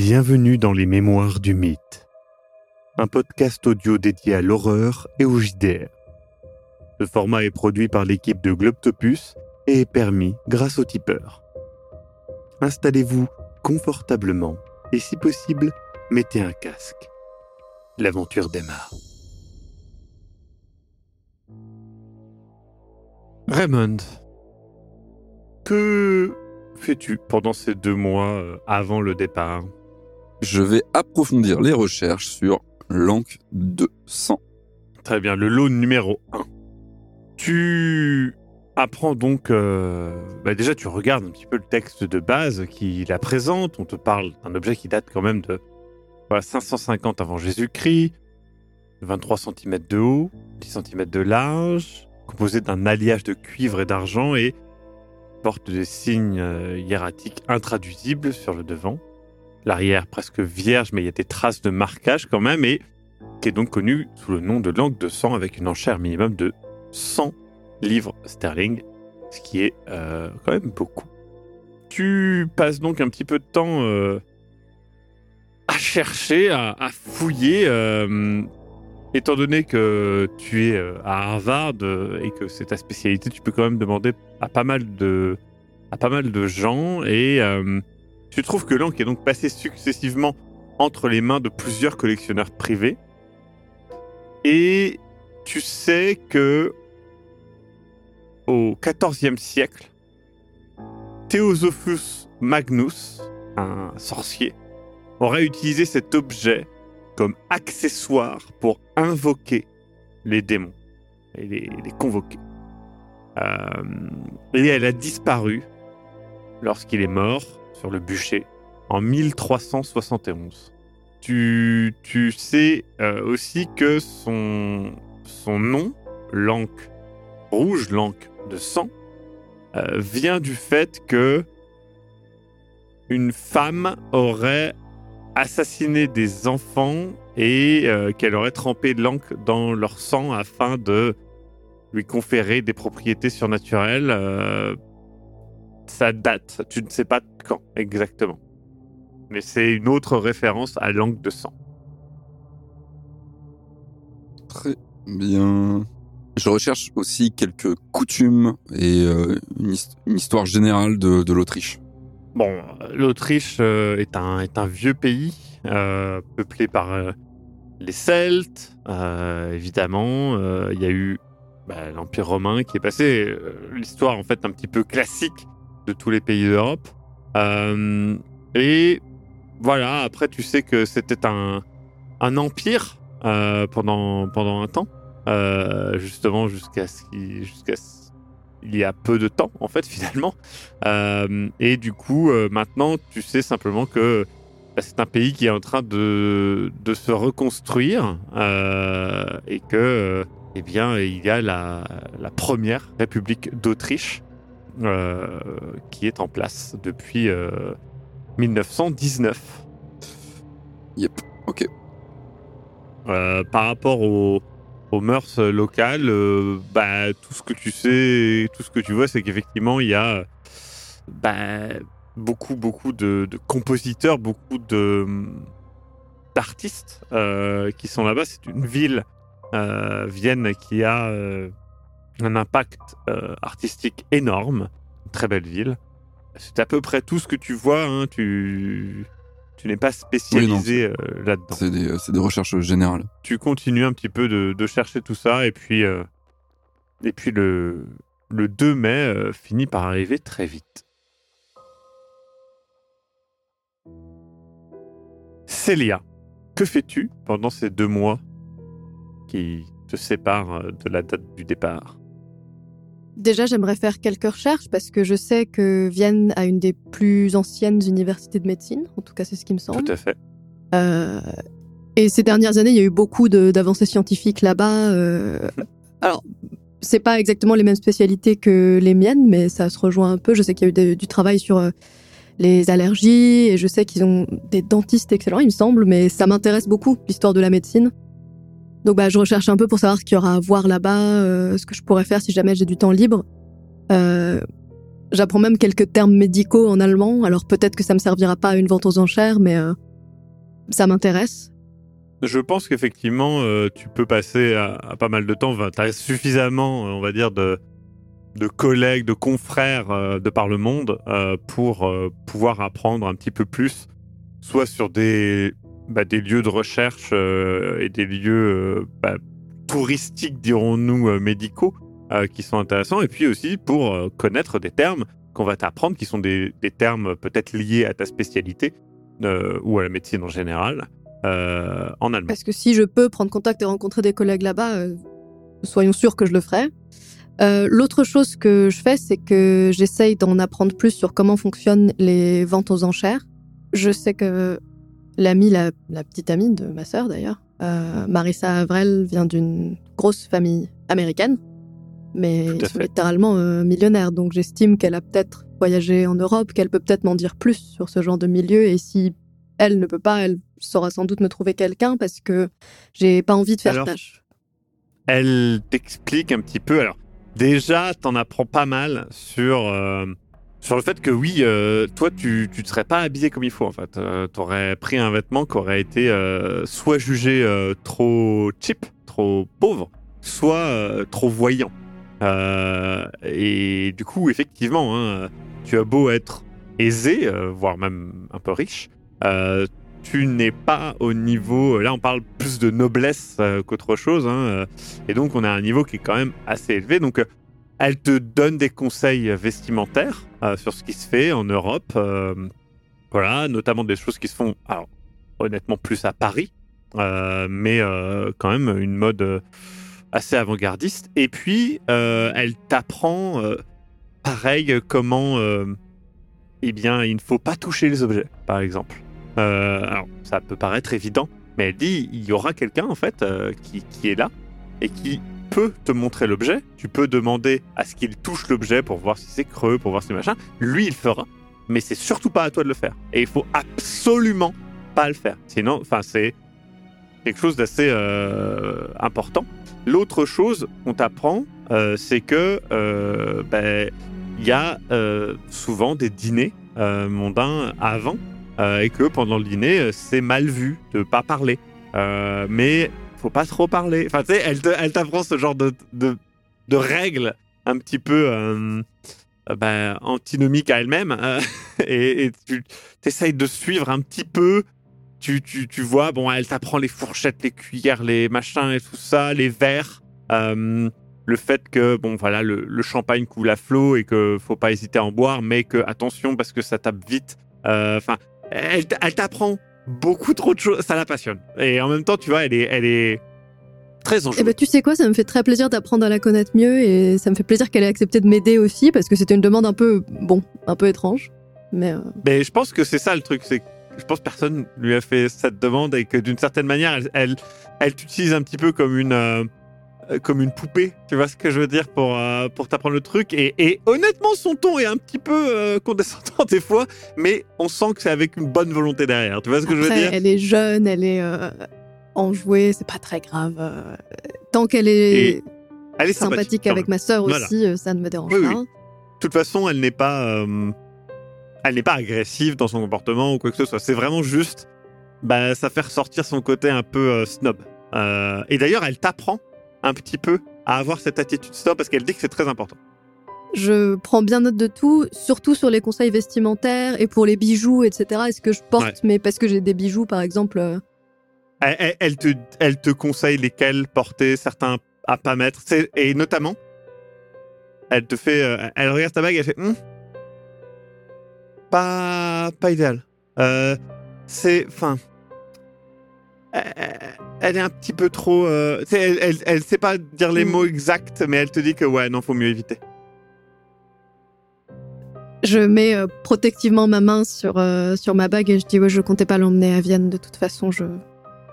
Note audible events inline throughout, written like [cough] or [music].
Bienvenue dans les Mémoires du Mythe, un podcast audio dédié à l'horreur et au JDR. Ce format est produit par l'équipe de Globtopus et est permis grâce au tipeur. Installez-vous confortablement et si possible, mettez un casque. L'aventure démarre. Raymond, que fais-tu pendant ces deux mois euh, avant le départ? Je vais approfondir les recherches sur l'Ankh 200. Très bien, le lot numéro 1. Tu apprends donc... euh, bah déjà, tu regardes un petit peu le texte de base qui la présente. On te parle d'un objet qui date quand même de voilà, 550 avant Jésus-Christ, 23 cm de haut, 10 cm de large, composé d'un alliage de cuivre et d'argent et porte des signes euh, hiératiques intraduisibles sur le devant. L'arrière presque vierge, mais il y a des traces de marquage quand même, et qui est donc connu sous le nom de langue de sang avec une enchère minimum de 100 livres sterling, ce qui est euh, quand même beaucoup. Tu passes donc un petit peu de temps euh, à chercher, à, fouiller, euh, étant donné que tu es à Harvard et que c'est ta spécialité, tu peux quand même demander à pas mal de, à pas mal de gens et tu trouves que l'encre est donc passé successivement entre les mains de plusieurs collectionneurs privés et tu sais que au XIVe siècle, Theosophus Magnus, un sorcier, aurait utilisé cet objet comme accessoire pour invoquer les démons et les, les convoquer. Euh, et elle a disparu lorsqu'il est mort sur le bûcher en 1371. Tu, tu sais euh, aussi que son, son nom, l'encre rouge, l'encre de sang, euh, vient du fait que une femme aurait assassiné des enfants et euh, qu'elle aurait trempé l'encre dans leur sang afin de lui conférer des propriétés surnaturelles. Ça date, tu ne sais pas quand exactement. Mais c'est une autre référence à l'encre de sang. Très bien. Je recherche aussi quelques coutumes et euh, une, his- une histoire générale de, de l'Autriche. Bon, l'Autriche euh, est, un, est un vieux pays, euh, peuplé par les Celtes, évidemment. Il y a eu bah, l'Empire romain qui est passé, l'histoire en fait un petit peu classique de tous les pays d'Europe. Euh, et voilà, après tu sais que c'était un, un empire euh, pendant, pendant un temps, euh, justement jusqu'à ce qu'il- il y a peu de temps en fait [laughs] finalement. Et du coup, maintenant, tu sais simplement que bah, c'est un pays qui est en train de, de se reconstruire et que, eh bien, il y a la, la première République d'Autriche euh, qui est en place depuis euh, 1919. Yep, ok. Euh, par rapport aux, aux mœurs locales, euh, bah, tout ce que tu sais, tout ce que tu vois, c'est qu'effectivement, il y a bah, beaucoup, beaucoup de, de compositeurs, beaucoup de d'artistes euh, qui sont là-bas. C'est une ville, euh, Vienne, qui a euh, un impact euh, artistique énorme. Une très belle ville. C'est à peu près tout ce que tu vois. hein, tu tu n'es pas spécialisé euh, là-dedans C'est des, c'est des recherches générales. tu continues un petit peu de, de chercher tout ça et puis euh, et puis le le 2 mai euh, finit par arriver très vite. Célia, que fais-tu pendant ces deux mois qui te séparent euh, de la date du départ? Déjà, j'aimerais faire quelques recherches parce que je sais que Vienne a une des plus anciennes universités de médecine. En tout cas, c'est ce qui me semble. Tout à fait. Euh, et ces dernières années, il y a eu beaucoup d'avancées scientifiques là-bas. euh, alors, c'est pas exactement les mêmes spécialités que les miennes, mais ça se rejoint un peu. Je sais qu'il y a eu de- du travail sur euh, les allergies et je sais qu'ils ont des dentistes excellents, il me semble, mais ça m'intéresse beaucoup, l'histoire de la médecine. Donc, bah, je recherche un peu pour savoir ce qu'il y aura à voir là-bas, euh, ce que je pourrais faire si jamais j'ai du temps libre. Euh, J'apprends même quelques termes médicaux en allemand, alors peut-être que ça me servira pas à une vente aux enchères, mais euh, ça m'intéresse. Je pense qu'effectivement, tu peux passer à, pas mal de temps. Tu as suffisamment, on va dire, de, de collègues, de confrères de par le monde pour pouvoir apprendre un petit peu plus, soit sur des, bah, des lieux de recherche et des lieux bah, touristiques, dirons-nous, médicaux, qui sont intéressants, et puis aussi pour connaître des termes qu'on va t'apprendre, qui sont des, des termes peut-être liés à ta spécialité ou à la médecine en général. Euh, en allemand. Parce que si je peux prendre contact et rencontrer des collègues là-bas, euh, soyons sûrs que je le ferai. Euh, l'autre chose que je fais, c'est que j'essaye d'en apprendre plus sur comment fonctionnent les ventes aux enchères. Je sais que l'amie, la, petite amie de ma sœur d'ailleurs, Marissa Avrel, vient d'une grosse famille américaine, mais ils sont littéralement millionnaires. Donc j'estime qu'elle a peut-être voyagé en Europe, qu'elle peut peut-être m'en dire plus sur ce genre de milieu. Et si elle ne peut pas, elle saura sans doute me trouver quelqu'un parce que j'ai pas envie de faire tâche. Elle t'explique un petit peu. Alors, déjà, t'en apprends pas mal sur, euh, sur le fait que oui, euh, toi, tu ne serais pas habillé comme il faut en fait. Euh, tu aurais pris un vêtement qui aurait été soit jugé trop cheap, trop pauvre, soit trop voyant. et du coup, effectivement, hein, tu as beau être aisé, voire même un peu riche, tu n'es pas au niveau. Là, on parle plus de noblesse euh, qu'autre chose. Hein, euh, et donc, on a un niveau qui est quand même assez élevé. Donc, euh, elle te donne des conseils vestimentaires sur ce qui se fait en Europe. voilà, notamment des choses qui se font, alors, honnêtement, plus à Paris. mais quand même une mode assez avant-gardiste. Et puis, elle t'apprend, pareil, comment. eh bien, il ne faut pas toucher les objets, par exemple. Euh, alors, ça peut paraître évident, mais elle dit il y aura quelqu'un en fait euh, qui, est là et qui peut te montrer l'objet. Tu peux demander à ce qu'il touche l'objet pour voir si c'est creux, pour voir si machin. Lui, il fera, mais c'est surtout pas à toi de le faire. Et il faut absolument pas le faire. Sinon, enfin, c'est quelque chose d'assez euh, important. L'autre chose qu'on t'apprend, c'est que ben, il y a souvent des dîners mondains avant euh, et que pendant le dîner, euh, c'est mal vu de pas parler. Euh, mais faut pas trop parler. Enfin, tu sais, elle, elle t'apprend ce genre de, de, de, règles un petit peu euh, ben, antinomiques à elle-même. [laughs] et, tu essayes de suivre un petit peu. Tu, tu, tu vois, bon, elle t'apprend les fourchettes, les cuillères, les machins et tout ça, les verres. le fait que bon voilà le, champagne coule à flot et que faut pas hésiter à en boire mais que attention parce que ça tape vite enfin elle, t'apprend beaucoup trop de choses. Ça la passionne. Et en même temps, tu vois, elle est, elle est très enjouée. Eh ben, tu sais quoi, ça me fait très plaisir d'apprendre à la connaître mieux et ça me fait plaisir qu'elle ait accepté de m'aider aussi parce que c'était une demande un peu, bon, un peu étrange. Mais, euh, mais je pense que c'est ça le truc, c'est je pense que personne lui a fait cette demande et que d'une certaine manière, elle, elle, elle t'utilise un petit peu comme une, euh, comme une poupée, tu vois ce que je veux dire, pour, euh, pour t'apprendre le truc. Et, honnêtement, son ton est un petit peu euh, condescendant [laughs] des fois, mais on sent que c'est avec une bonne volonté derrière. Tu vois ce que je veux dire? Elle est jeune, elle est enjouée, c'est pas très grave. tant qu'elle est, elle est sympathique, avec ma sœur aussi, ça ne me dérange pas. De toute façon, elle n'est pas, elle n'est pas agressive dans son comportement ou quoi que ce soit. C'est vraiment juste, bah, ça fait ressortir son côté un peu snob. et d'ailleurs, elle t'apprend un petit peu à avoir cette attitude stop parce qu'elle dit que c'est très important. Je prends bien note de tout, surtout sur les conseils vestimentaires et pour les bijoux, etc. Est-ce que je porte, mais parce que j'ai des bijoux, par exemple. Euh, elle, te, elle te conseille lesquels porter, certains à pas mettre. Et notamment, elle te fait. Euh, elle regarde ta bague et elle fait. Hmm, pas, pas idéal. Euh, c'est. Enfin elle est un petit peu trop. Euh, elle, elle, sait pas dire les mm. mots exacts, mais elle te dit que ouais, non, faut mieux éviter. Je mets euh, protectivement ma main sur, euh, sur ma bague et je dis ouais, je comptais pas l'emmener à Vienne de toute façon. Je...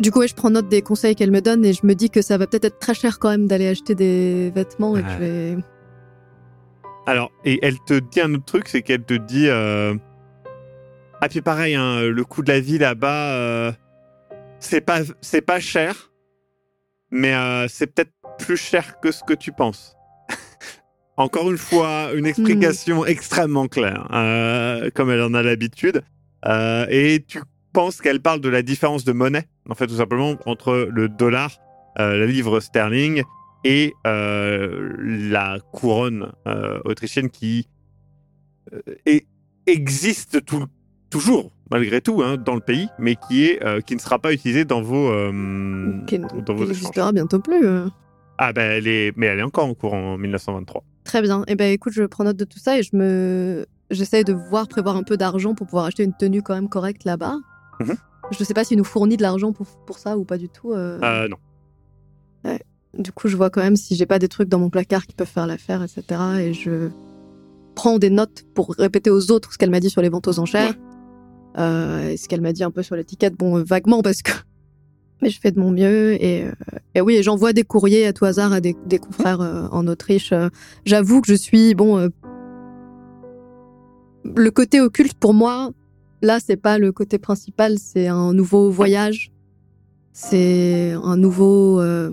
Du coup, ouais, je prends note des conseils qu'elle me donne et je me dis que ça va peut-être être très cher quand même d'aller acheter des vêtements et je vais... Alors, et elle te dit un autre truc, c'est qu'elle te dit. Ah, puis pareil, hein, le coût de la vie là-bas c'est pas c'est pas cher, mais euh, c'est peut-être plus cher que ce que tu penses. [laughs] Encore une fois, une explication hmm. extrêmement claire, euh, comme elle en a l'habitude. Euh, et tu pense qu'elle parle de la différence de monnaie, en fait, tout simplement, entre le dollar, euh, le livre sterling et euh, la couronne euh, autrichienne qui euh, est- existe tout- toujours, malgré tout, hein, dans le pays, mais qui, est, euh, qui ne sera pas utilisée dans vos, euh, Qui, dans vos n'existera bientôt plus. euh. Ah, ben, elle est, mais elle est encore en cours en 1923. Très bien. Eh ben, écoute, je prends note de tout ça et je me, j'essaie de voir prévoir un peu d'argent pour pouvoir acheter une tenue quand même correcte là-bas. Mhm. Je sais pas s'il nous fournit de l'argent pour, pour ça ou pas du tout. euh. Euh, non. Du coup, je vois quand même si j'ai pas des trucs dans mon placard qui peuvent faire l'affaire, etc. Et je prends des notes pour répéter aux autres ce qu'elle m'a dit sur les ventes aux enchères. Euh, et ce qu'elle m'a dit un peu sur l'étiquette, bon, euh, vaguement, parce que. [laughs] Mais je fais de mon mieux. Et, euh, et oui, et j'envoie des courriers à tout hasard à des, des confrères euh, en Autriche. J'avoue que je suis. Bon. le côté occulte, pour moi, là, c'est pas le côté principal, c'est un nouveau voyage. C'est un nouveau. euh,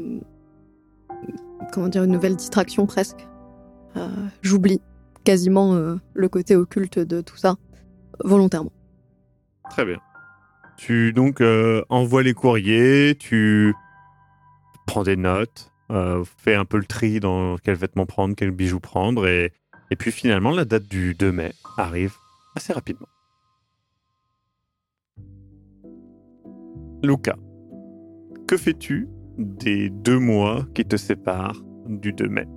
comment dire, une nouvelle distraction presque. Euh, J'oublie quasiment euh, le côté occulte de tout ça, volontairement. Très bien. Tu donc euh, envoies les courriers, tu prends des notes, euh, fais un peu le tri dans quels vêtements prendre, quels bijoux prendre, et, et puis finalement la date du 2 mai arrive assez rapidement. Luca, que fais-tu des deux mois qui te séparent du 2 mai?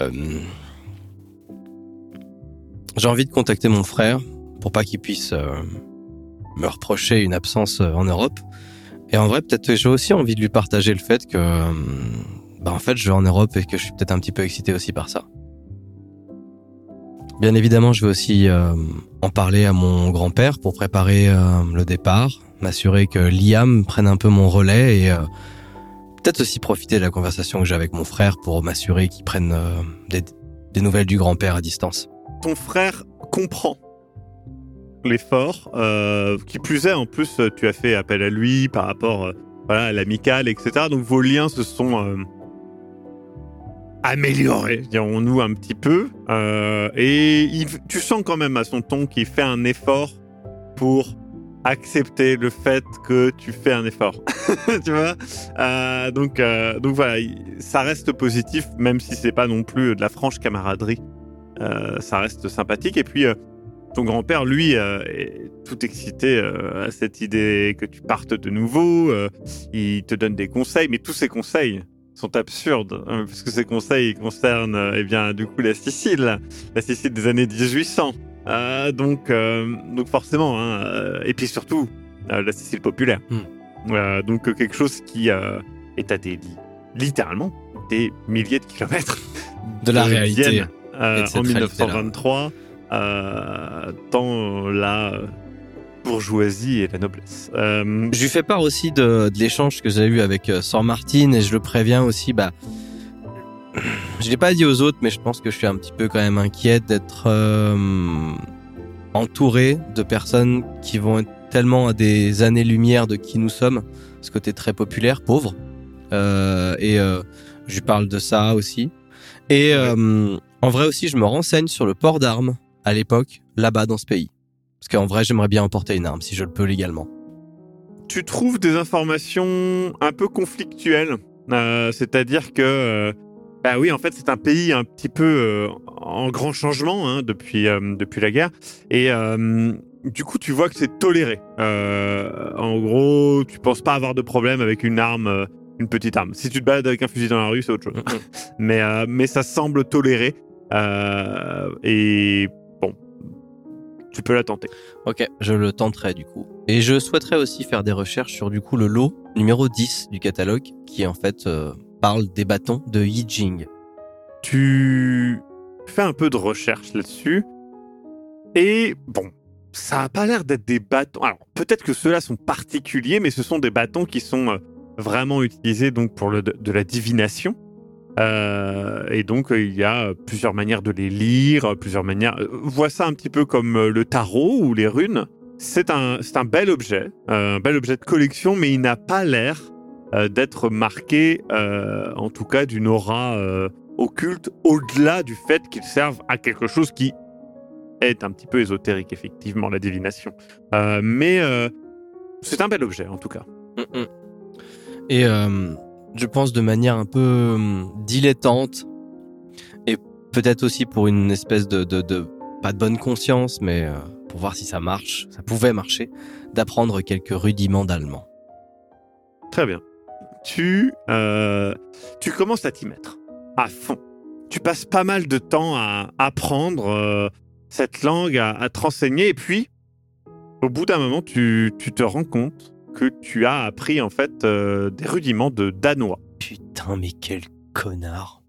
Euh, J'ai envie de contacter mon frère pour pas qu'il puisse euh, me reprocher une absence euh, en Europe. Et en vrai, peut-être j'ai aussi envie de lui partager le fait que, euh, bah en fait, je vais en Europe et que je suis peut-être un petit peu excité aussi par ça. Bien évidemment, je vais aussi en parler à mon grand-père pour préparer le départ, m'assurer que Liam prenne un peu mon relais et peut-être aussi profiter de la conversation que j'ai avec mon frère pour m'assurer qu'il prenne des nouvelles du grand-père à distance. ton frère comprend l'effort. euh, qui plus est, en plus, euh, tu as fait appel à lui par rapport euh, voilà, à l'amical, etc. Donc vos liens se sont améliorés, dirons-nous un petit peu. Et tu sens quand même à son ton qu'il fait un effort pour accepter le fait que tu fais un effort. [laughs] tu vois? Donc, donc voilà, il- ça reste positif, même si c'est pas non plus de la franche camaraderie. Ça reste sympathique. Et puis, ton grand-père, lui, euh, est tout excité euh, à cette idée que tu partes de nouveau. euh, il te donne des conseils, mais tous ces conseils sont absurdes, hein, puisque ces conseils concernent, eh bien, du coup, la Sicile, la Sicile des années 1800. Euh, donc, donc forcément, hein, et puis surtout, la Sicile populaire. Hmm. Donc quelque chose qui est à des littéralement des milliers de kilomètres De la réalité. Vienne, en réalité-là. 1923 euh, dans la bourgeoisie et la noblesse. Euh, Je lui fais part aussi de, de l'échange que j'ai eu avec euh, Sor Martine et je le préviens aussi. Bah, je l'ai pas dit aux autres, mais je pense que je suis un petit peu quand même inquiet d'être euh, entouré de personnes qui vont être tellement à des années-lumière de qui nous sommes, ce côté très populaire, pauvre. Euh, et euh, je lui parle de ça aussi. Et euh, en vrai aussi, je me renseigne sur le port d'armes à l'époque, là-bas dans ce pays. Parce qu'en vrai, j'aimerais bien emporter une arme si je le peux légalement. tu trouves des informations un peu conflictuelles. Euh, C'est-à-dire que, euh, bah oui, en fait, c'est un pays un petit peu euh, en grand changement hein, depuis, euh, depuis la guerre. Et du coup, tu vois que c'est toléré. En gros, tu penses pas avoir de problème avec une arme, une petite arme. Si tu te balades avec un fusil dans la rue, c'est autre chose. [laughs] mais, euh, mais ça semble toléré. Euh, et tu peux la tenter. Ok, je le tenterai du coup. Et je souhaiterais aussi faire des recherches sur du coup le lot numéro 10 du catalogue qui en fait euh, parle des bâtons de Yi Jing. Tu fais un peu de recherche là-dessus. Et bon, ça a pas l'air d'être des bâtons. Alors, peut-être que ceux-là sont particuliers, mais ce sont des bâtons qui sont euh, vraiment utilisés donc pour le, de la divination. Euh, et donc, euh, il y a plusieurs manières de les lire, plusieurs manières. euh, vois ça un petit peu comme le tarot ou les runes. C'est un, un bel objet, un bel objet de collection, mais il n'a pas l'air d'être marqué, en tout cas, d'une aura occulte, au-delà du fait qu'ils servent à quelque chose qui est un petit peu ésotérique, effectivement, la divination. Mais c'est un bel objet, en tout cas. Mm, mm. Et je pense de manière un peu hum, dilettante, et peut-être aussi pour une espèce de, pas de bonne conscience, mais euh, pour voir si ça marche, ça pouvait marcher, d'apprendre quelques rudiments d'allemand. Très bien. Tu, euh, tu commences à t'y mettre à fond. Tu passes pas mal de temps à apprendre euh, cette langue, à, à te renseigner, et puis, au bout d'un moment, tu, tu te rends compte que tu as appris en fait euh, des rudiments de danois. Putain, mais quel connard.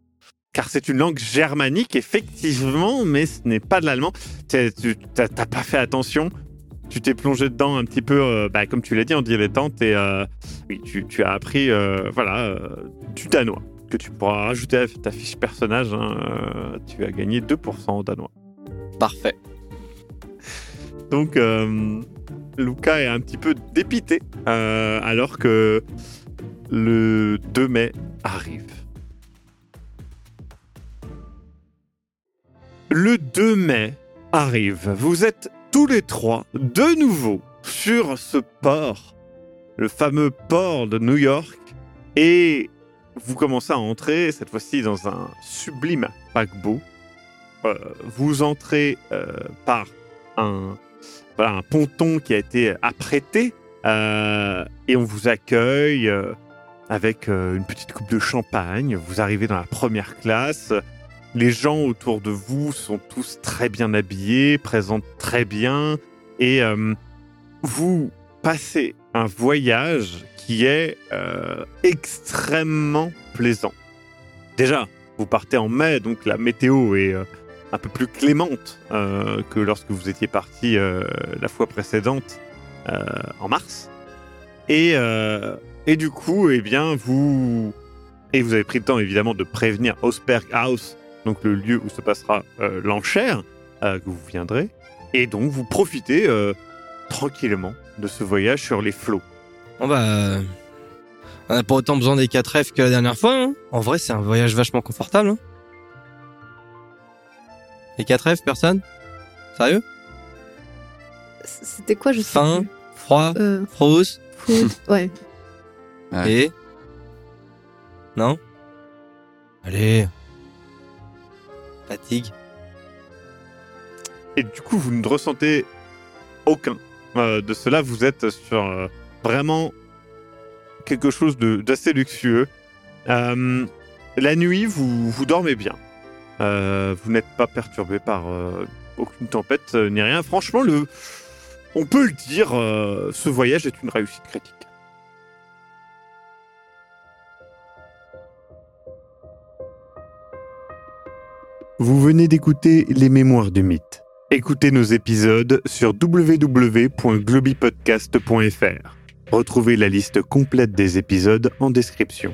Car c'est une langue germanique, effectivement, mais ce n'est pas de l'allemand. Tu t'as t'as pas fait attention. Tu t'es plongé dedans un petit peu, euh, bah, comme tu l'as dit, en dilettante. Et euh, oui, tu, tu as appris voilà, du danois, que tu pourras rajouter à ta fiche personnage. hein, tu as gagné 2% en danois. Parfait. Donc, Luca est un petit peu dépité, euh, alors que le 2 mai arrive. Le 2 mai arrive. Vous êtes tous les trois de nouveau sur ce port, le fameux port de New York, et vous commencez à entrer, cette fois-ci dans un sublime paquebot. Euh, vous entrez euh, par un, voilà, un ponton qui a été apprêté euh, et on vous accueille euh, avec euh, une petite coupe de champagne. Vous arrivez dans la première classe. Les gens autour de vous sont tous très bien habillés, présentent très bien et euh, vous passez un voyage qui est euh, extrêmement plaisant. Déjà, vous partez en mai, donc la météo est euh, un peu plus clémente euh, que lorsque vous étiez parti euh, la fois précédente euh, en mars. Et, et du coup, eh bien, vous et vous avez pris le temps évidemment de prévenir Osberg House, donc le lieu où se passera l'enchère, que vous viendrez. Et donc, vous profitez tranquillement de ce voyage sur les flots. Bah, euh, on n'a pas autant besoin des 4 F que la dernière fois. hein. En vrai, c'est un voyage vachement confortable. hein. Les 4 F, personne? Sérieux? C'était quoi, je sais Faim, plus. froid, Euh, frousse [laughs] ouais. Ouais. et... Non? Allez. Fatigue. Et du coup, vous ne ressentez aucun euh, de cela. Vous êtes sur euh, vraiment quelque chose de- d'assez luxueux. Euh, la nuit, vous, vous dormez bien. Euh, vous n'êtes pas perturbé par euh, aucune tempête euh, ni rien. Franchement, le, on peut le dire, ce voyage est une réussite critique. Vous venez d'écouter Les Mémoires du Mythe. Écoutez nos épisodes sur www.globipodcast.fr. Retrouvez la liste complète des épisodes en description.